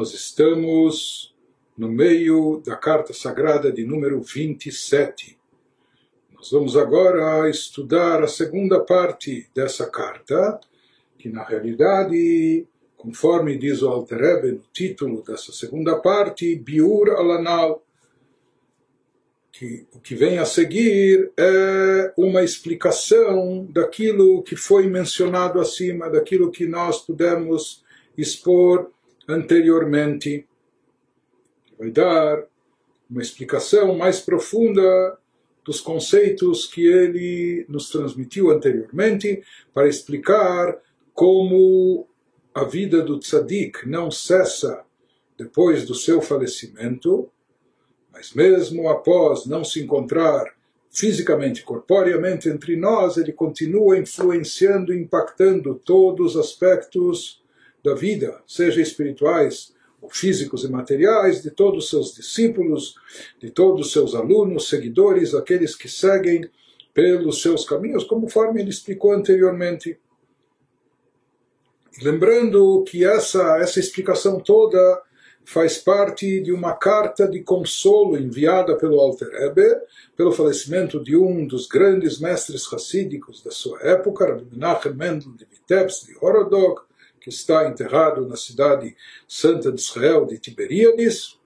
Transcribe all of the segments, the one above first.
Nós estamos no meio da carta sagrada de número 27. Nós vamos agora estudar a segunda parte dessa carta, que na realidade, conforme diz o Alter no título dessa segunda parte, Biur Alanal, que o que vem a seguir é uma explicação daquilo que foi mencionado acima, daquilo que nós pudemos expor anteriormente. Vai dar uma explicação mais profunda dos conceitos que ele nos transmitiu anteriormente para explicar como a vida do tzadik não cessa depois do seu falecimento, mas mesmo após não se encontrar fisicamente, corporeamente entre nós, ele continua influenciando, impactando todos os aspectos da vida, seja espirituais físicos e materiais, de todos os seus discípulos, de todos os seus alunos, seguidores, aqueles que seguem pelos seus caminhos, conforme ele explicou anteriormente. Lembrando que essa, essa explicação toda faz parte de uma carta de consolo enviada pelo Alter Rebbe pelo falecimento de um dos grandes mestres racídicos da sua época, Rabbi Menachem Mendel de Vitebsk de Horodok, que está enterrado na cidade santa de Israel de Tiberíades.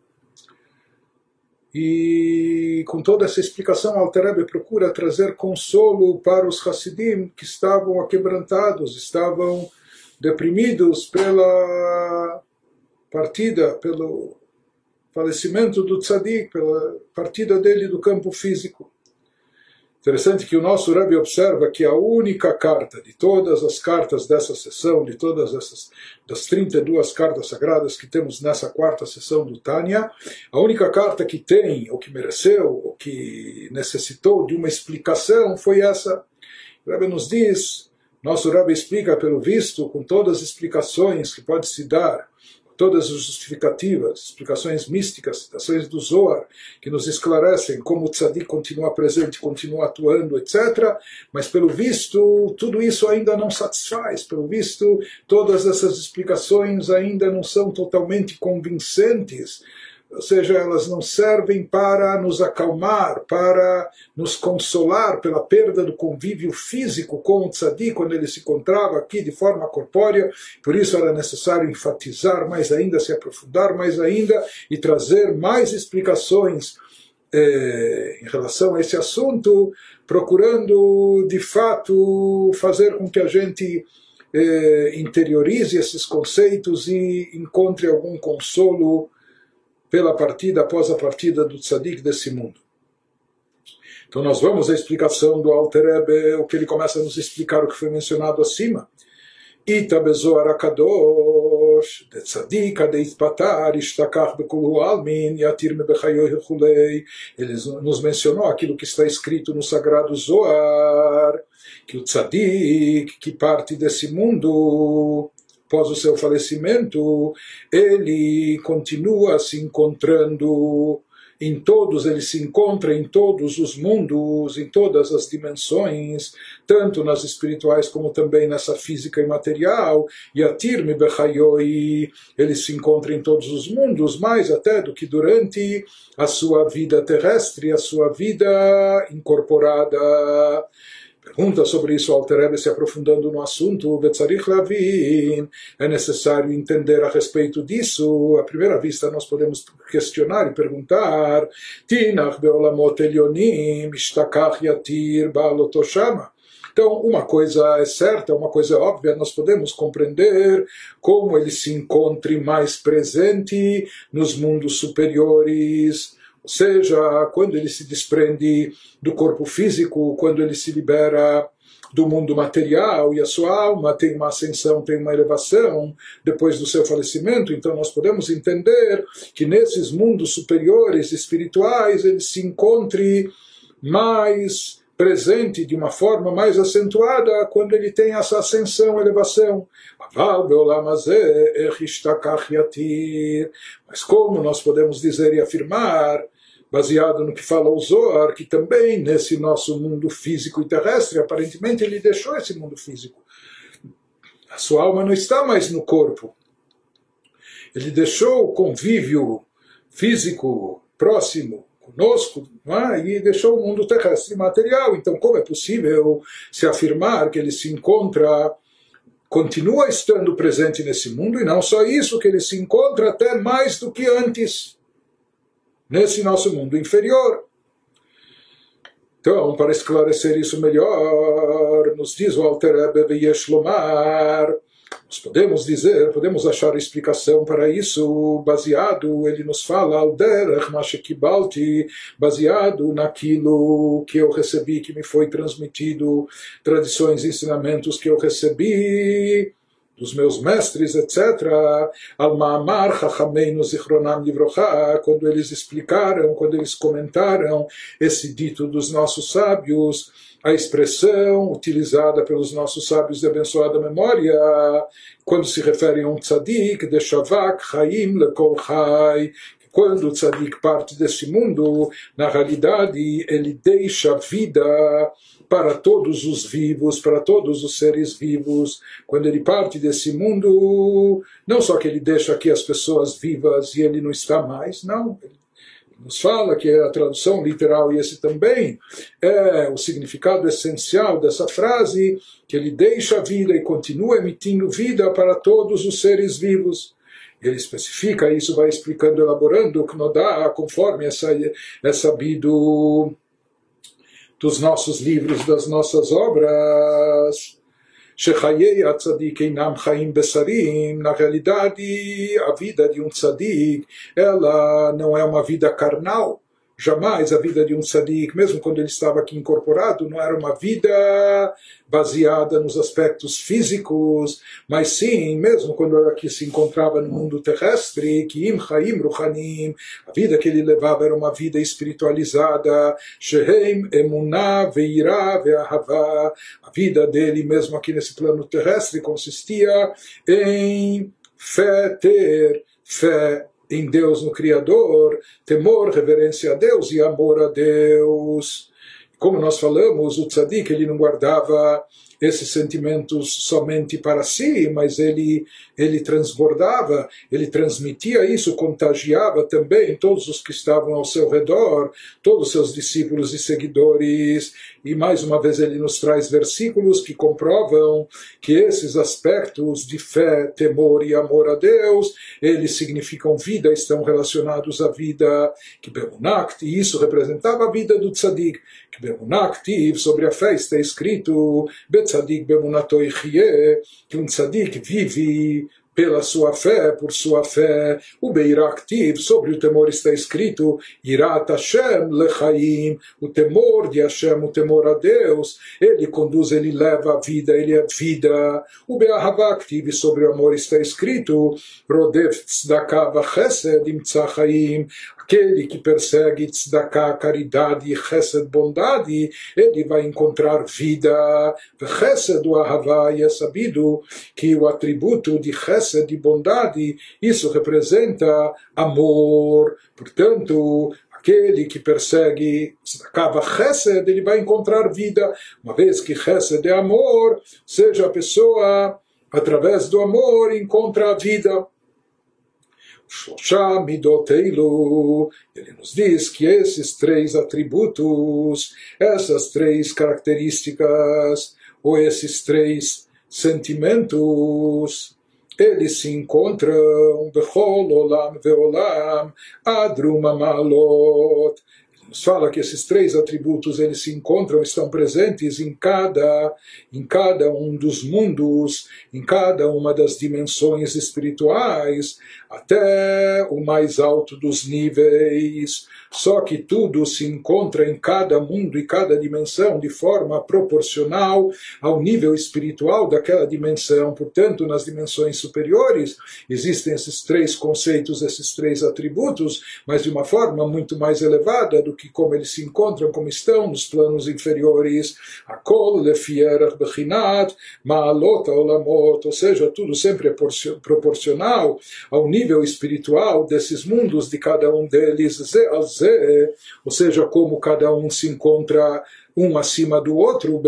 E com toda essa explicação, Alter Rebbe procura trazer consolo para os Hassidim que estavam aquebrantados, estavam deprimidos pela partida, pelo falecimento do tzadik, pela partida dele do campo físico. Interessante que o nosso Rebbe observa que a única carta de todas as cartas dessa sessão, de todas essas das 32 cartas sagradas que temos nessa quarta sessão do Tânia, a única carta que tem, ou que mereceu, ou que necessitou de uma explicação foi essa. O Rebbe nos diz, nosso Rebbe explica pelo visto, com todas as explicações que pode se dar todas as justificativas, explicações místicas, citações do Zohar, que nos esclarecem como o tzadik continua presente, continua atuando, etc. Mas, pelo visto, tudo isso ainda não satisfaz. Pelo visto, todas essas explicações ainda não são totalmente convincentes ou seja, elas não servem para nos acalmar, para nos consolar pela perda do convívio físico com o tzadi quando ele se encontrava aqui de forma corpórea. Por isso era necessário enfatizar mais ainda, se aprofundar mais ainda e trazer mais explicações eh, em relação a esse assunto, procurando de fato fazer com que a gente eh, interiorize esses conceitos e encontre algum consolo pela partida, após a partida do tzadik desse mundo. Então nós vamos à explicação do Alter Ebe, o que ele começa a nos explicar o que foi mencionado acima. Ita akadosh, de tzadik patar ishtakach bekulu almin, yatir me bechayoy chulei. Ele nos mencionou aquilo que está escrito no Sagrado Zoar, que o tzadik, que parte desse mundo, após o seu falecimento, ele continua se encontrando em todos, ele se encontra em todos os mundos, em todas as dimensões, tanto nas espirituais como também nessa física e material. E Atir Bechayoi, ele se encontra em todos os mundos, mais até do que durante a sua vida terrestre, a sua vida incorporada. Pergunta sobre isso Rebbe se aprofundando no assunto, é necessário entender a respeito disso. À primeira vista nós podemos questionar e perguntar, beolamot elionim, ba'alotoshama. Então, uma coisa é certa, uma coisa é óbvia, nós podemos compreender como ele se encontre mais presente nos mundos superiores, ou seja, quando ele se desprende do corpo físico, quando ele se libera do mundo material e a sua alma tem uma ascensão, tem uma elevação depois do seu falecimento, então nós podemos entender que nesses mundos superiores espirituais ele se encontre mais presente de uma forma mais acentuada quando ele tem essa ascensão, elevação. Mas como nós podemos dizer e afirmar baseado no que fala o Zohar, que também nesse nosso mundo físico e terrestre, aparentemente ele deixou esse mundo físico. A sua alma não está mais no corpo. ele deixou o convívio físico próximo conosco é? e deixou o mundo terrestre material. Então, como é possível se afirmar que ele se encontra, continua estando presente nesse mundo e não só isso, que ele se encontra até mais do que antes nesse nosso mundo inferior? Então, para esclarecer isso melhor, nos diz o Alter Rebbe nós podemos dizer, podemos achar explicação para isso baseado, ele nos fala, baseado naquilo que eu recebi, que me foi transmitido, tradições e ensinamentos que eu recebi, dos meus mestres, etc. Al-Ma'amar Chachameinu Zichronam Livrocha, quando eles explicaram, quando eles comentaram esse dito dos nossos sábios, a expressão utilizada pelos nossos sábios de abençoada memória, quando se refere a um tzadik, de Shavak Chaim Lekol Chai, quando o tzadik parte desse mundo, na realidade ele deixa vida para todos os vivos, para todos os seres vivos. Quando ele parte desse mundo, não só que ele deixa aqui as pessoas vivas e ele não está mais, não. Ele nos fala que a tradução literal, e esse também é o significado essencial dessa frase, que ele deixa a vida e continua emitindo vida para todos os seres vivos. Ele especifica isso, vai explicando, elaborando o dá, conforme essa, é sabido dos nossos livros, das nossas obras. Shechayei atzadik chaim besarim. Na realidade, a vida de um tzadik, ela não é uma vida carnal Jamais a vida de um tzadik, mesmo quando ele estava aqui incorporado, não era uma vida baseada nos aspectos físicos, mas sim, mesmo quando ele aqui se encontrava no mundo terrestre, que im chaim ruchanim, a vida que ele levava era uma vida espiritualizada, shehem emunah veirá ve'ahava, a vida dele mesmo aqui nesse plano terrestre consistia em fé ter, fé em Deus, no Criador, temor, reverência a Deus e amor a Deus. Como nós falamos, o tzadik ele não guardava esses sentimentos somente para si, mas ele, ele transbordava, ele transmitia isso, contagiava também todos os que estavam ao seu redor, todos os seus discípulos e seguidores. E mais uma vez ele nos traz versículos que comprovam que esses aspectos de fé, temor e amor a Deus, eles significam vida, estão relacionados à vida que Bemunakt, e isso representava a vida do tzadik. Que sobre a fé está escrito, Betzadik Bemunato que um tzadik vive pela sua fé, por sua fé. O Beiraktiv, sobre o temor está escrito, Irat Hashem lechaim, o temor de Hashem, o temor a Deus, ele conduz, ele leva a vida, ele é vida. O Beahavaktiv, sobre o amor está escrito, Rodef tzedakah vachesed im tzachaim, aquele que persegue tzedakah, caridade e chesed, bondade, ele vai encontrar vida. Chesed, o ahavá, é sabido que o atributo de chesed, de bondade, isso representa amor. Portanto, aquele que persegue acaba chesed, ele vai encontrar vida, uma vez que chesed é amor, seja a pessoa, através do amor, encontra a vida. Shloshá ele nos diz que esses três atributos, essas três características, ou esses três sentimentos, eles se encontram Bechol Olam Veolam Adruma Malot nos fala que esses três atributos eles se encontram, estão presentes em cada, em cada um dos mundos, em cada uma das dimensões espirituais, até o mais alto dos níveis. Só que tudo se encontra em cada mundo e cada dimensão de forma proporcional ao nível espiritual daquela dimensão. Portanto, nas dimensões superiores existem esses três conceitos, esses três atributos, mas de uma forma muito mais elevada do que como eles se encontram, como estão nos planos inferiores. Akol lefierach bechinat ma'alot olamot, ou seja, tudo sempre é proporcional ao nível espiritual desses mundos de cada um deles, ze ou seja, como cada um se encontra um acima do outro,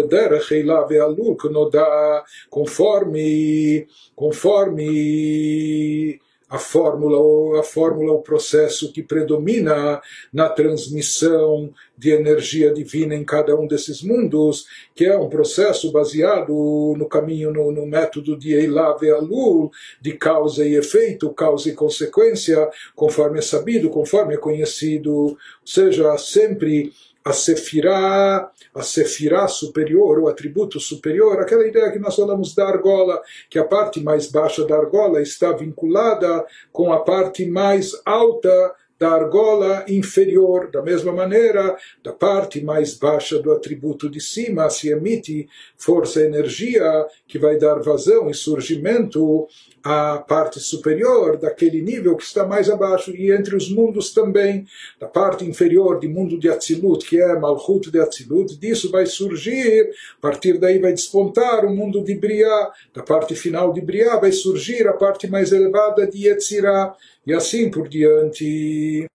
conforme, conforme a fórmula, a fórmula, o processo que predomina na transmissão de energia divina em cada um desses mundos, que é um processo baseado no caminho, no, no método de Eilav e Alul, de causa e efeito, causa e consequência, conforme é sabido, conforme é conhecido, ou seja, sempre a sefirá, a sefirá superior, o atributo superior, aquela ideia que nós falamos da argola, que a parte mais baixa da argola está vinculada com a parte mais alta da argola inferior. Da mesma maneira, da parte mais baixa do atributo de cima se emite força e energia que vai dar vazão e surgimento à parte superior daquele nível que está mais abaixo e entre os mundos também da parte inferior do mundo de Atzilut que é Malchut de Atzilut disso vai surgir a partir daí vai despontar o mundo de Briá da parte final de Briá vai surgir a parte mais elevada de Yetzirah e assim por diante